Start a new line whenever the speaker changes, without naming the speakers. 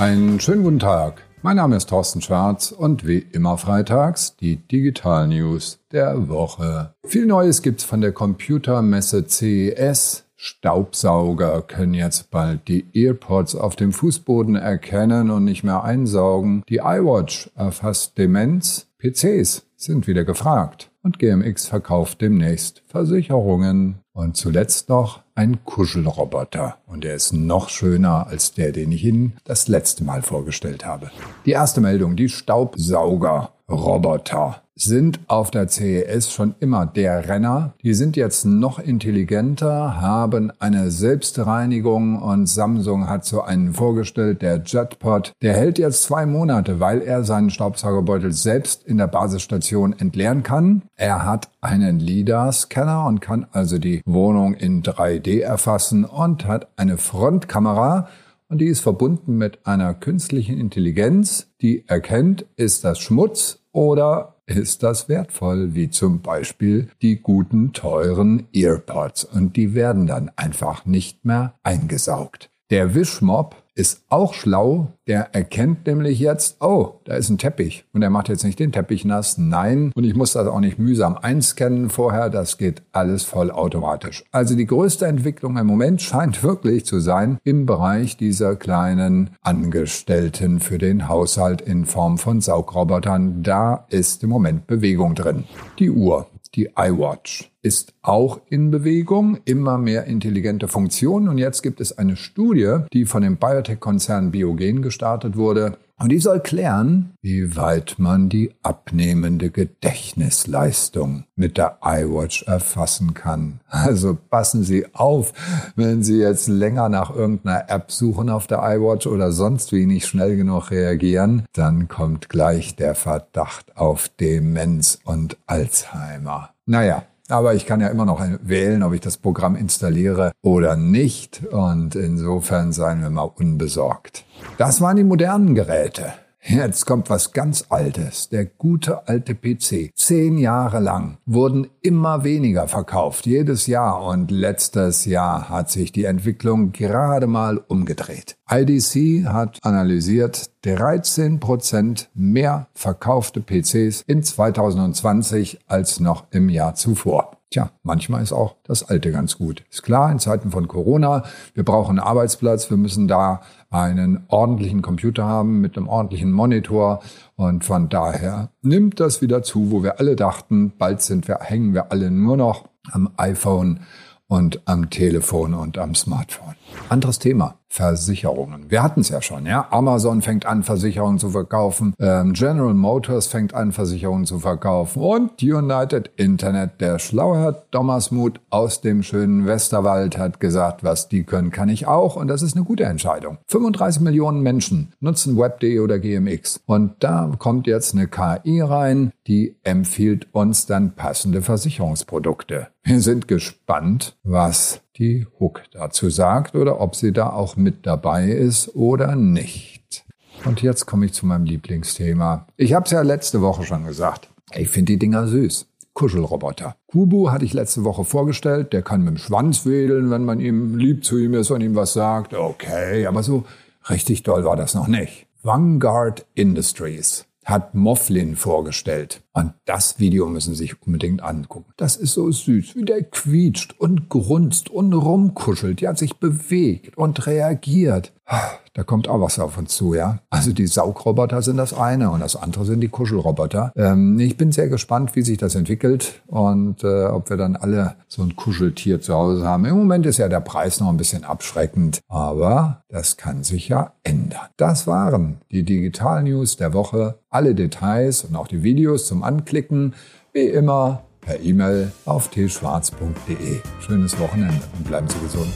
Einen schönen guten Tag. Mein Name ist Thorsten Schwarz und wie immer freitags die Digital News der Woche. Viel Neues gibt's von der Computermesse CES. Staubsauger können jetzt bald die Earpods auf dem Fußboden erkennen und nicht mehr einsaugen. Die iWatch erfasst Demenz. PCs sind wieder gefragt. Und GMX verkauft demnächst Versicherungen. Und zuletzt noch ein Kuschelroboter. Und er ist noch schöner als der, den ich Ihnen das letzte Mal vorgestellt habe. Die erste Meldung, die Staubsaugerroboter sind auf der CES schon immer der Renner. Die sind jetzt noch intelligenter, haben eine Selbstreinigung und Samsung hat so einen vorgestellt, der Jetpot. Der hält jetzt zwei Monate, weil er seinen Staubsaugerbeutel selbst in der Basisstation entleeren kann. Er hat einen LIDAR-Scanner und kann also die Wohnung in 3D erfassen und hat eine Frontkamera, und die ist verbunden mit einer künstlichen Intelligenz, die erkennt, ist das Schmutz oder ist das wertvoll, wie zum Beispiel die guten, teuren Earpods. Und die werden dann einfach nicht mehr eingesaugt. Der Wischmob ist auch schlau. Der erkennt nämlich jetzt, oh, da ist ein Teppich. Und er macht jetzt nicht den Teppich nass. Nein. Und ich muss das auch nicht mühsam einscannen vorher. Das geht alles vollautomatisch. Also die größte Entwicklung im Moment scheint wirklich zu sein im Bereich dieser kleinen Angestellten für den Haushalt in Form von Saugrobotern. Da ist im Moment Bewegung drin. Die Uhr. Die iWatch ist auch in Bewegung, immer mehr intelligente Funktionen. Und jetzt gibt es eine Studie, die von dem Biotech-Konzern Biogen gestartet wurde. Und die soll klären, wie weit man die abnehmende Gedächtnisleistung mit der iWatch erfassen kann. Also passen Sie auf, wenn Sie jetzt länger nach irgendeiner App suchen auf der iWatch oder sonst wie nicht schnell genug reagieren, dann kommt gleich der Verdacht auf Demenz und Alzheimer. Naja, aber ich kann ja immer noch wählen, ob ich das Programm installiere oder nicht. Und insofern seien wir mal unbesorgt. Das waren die modernen Geräte. Jetzt kommt was ganz Altes, der gute alte PC. Zehn Jahre lang wurden immer weniger verkauft, jedes Jahr. Und letztes Jahr hat sich die Entwicklung gerade mal umgedreht. IDC hat analysiert 13 Prozent mehr verkaufte PCs in 2020 als noch im Jahr zuvor. Tja, manchmal ist auch das Alte ganz gut. Ist klar, in Zeiten von Corona, wir brauchen einen Arbeitsplatz, wir müssen da einen ordentlichen Computer haben mit einem ordentlichen Monitor und von daher nimmt das wieder zu, wo wir alle dachten, bald sind wir, hängen wir alle nur noch am iPhone und am Telefon und am Smartphone. Anderes Thema. Versicherungen. Wir hatten es ja schon, ja. Amazon fängt an, Versicherungen zu verkaufen. Ähm, General Motors fängt an, Versicherungen zu verkaufen. Und United Internet, der schlaue Herr Thomas Muth aus dem schönen Westerwald hat gesagt, was die können, kann ich auch. Und das ist eine gute Entscheidung. 35 Millionen Menschen nutzen Web.de oder GMX. Und da kommt jetzt eine KI rein, die empfiehlt uns dann passende Versicherungsprodukte. Wir sind gespannt, was die Hook dazu sagt oder ob sie da auch mit dabei ist oder nicht. Und jetzt komme ich zu meinem Lieblingsthema. Ich habe es ja letzte Woche schon gesagt. Ich finde die Dinger süß. Kuschelroboter. Kubu hatte ich letzte Woche vorgestellt. Der kann mit dem Schwanz wedeln, wenn man ihm lieb zu ihm ist und ihm was sagt. Okay, aber so richtig doll war das noch nicht. Vanguard Industries hat Mofflin vorgestellt. Und das Video müssen Sie sich unbedingt angucken. Das ist so süß, wie der quietscht und grunzt und rumkuschelt. Hat sich bewegt und reagiert. Da kommt auch was auf uns zu, ja. Also die Saugroboter sind das eine und das andere sind die Kuschelroboter. Ähm, ich bin sehr gespannt, wie sich das entwickelt und äh, ob wir dann alle so ein Kuscheltier zu Hause haben. Im Moment ist ja der Preis noch ein bisschen abschreckend, aber das kann sich ja ändern. Das waren die Digital News der Woche. Alle Details und auch die Videos zum Anklicken, wie immer per E-Mail auf tschwarz.de. Schönes Wochenende und bleiben Sie gesund.